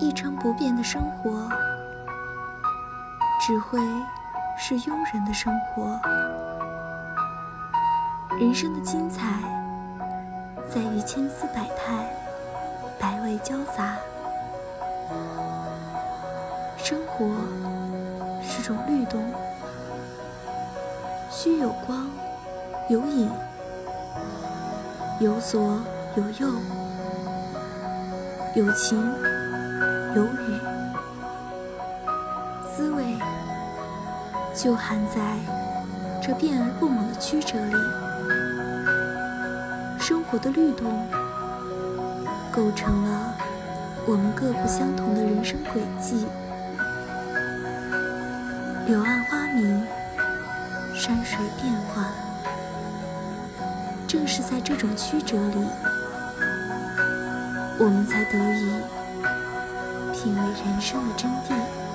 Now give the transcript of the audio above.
一成不变的生活，只会是庸人的生活。人生的精彩，在于千姿百态，百味交杂。生活是种律动，需有光，有影，有左有右，有情有雨，滋味就含在这变而不猛的曲折里。生活的律动，构成了我们各不相同的人生轨迹。柳暗花明，山水变幻。正是在这种曲折里，我们才得以以为人生的真谛。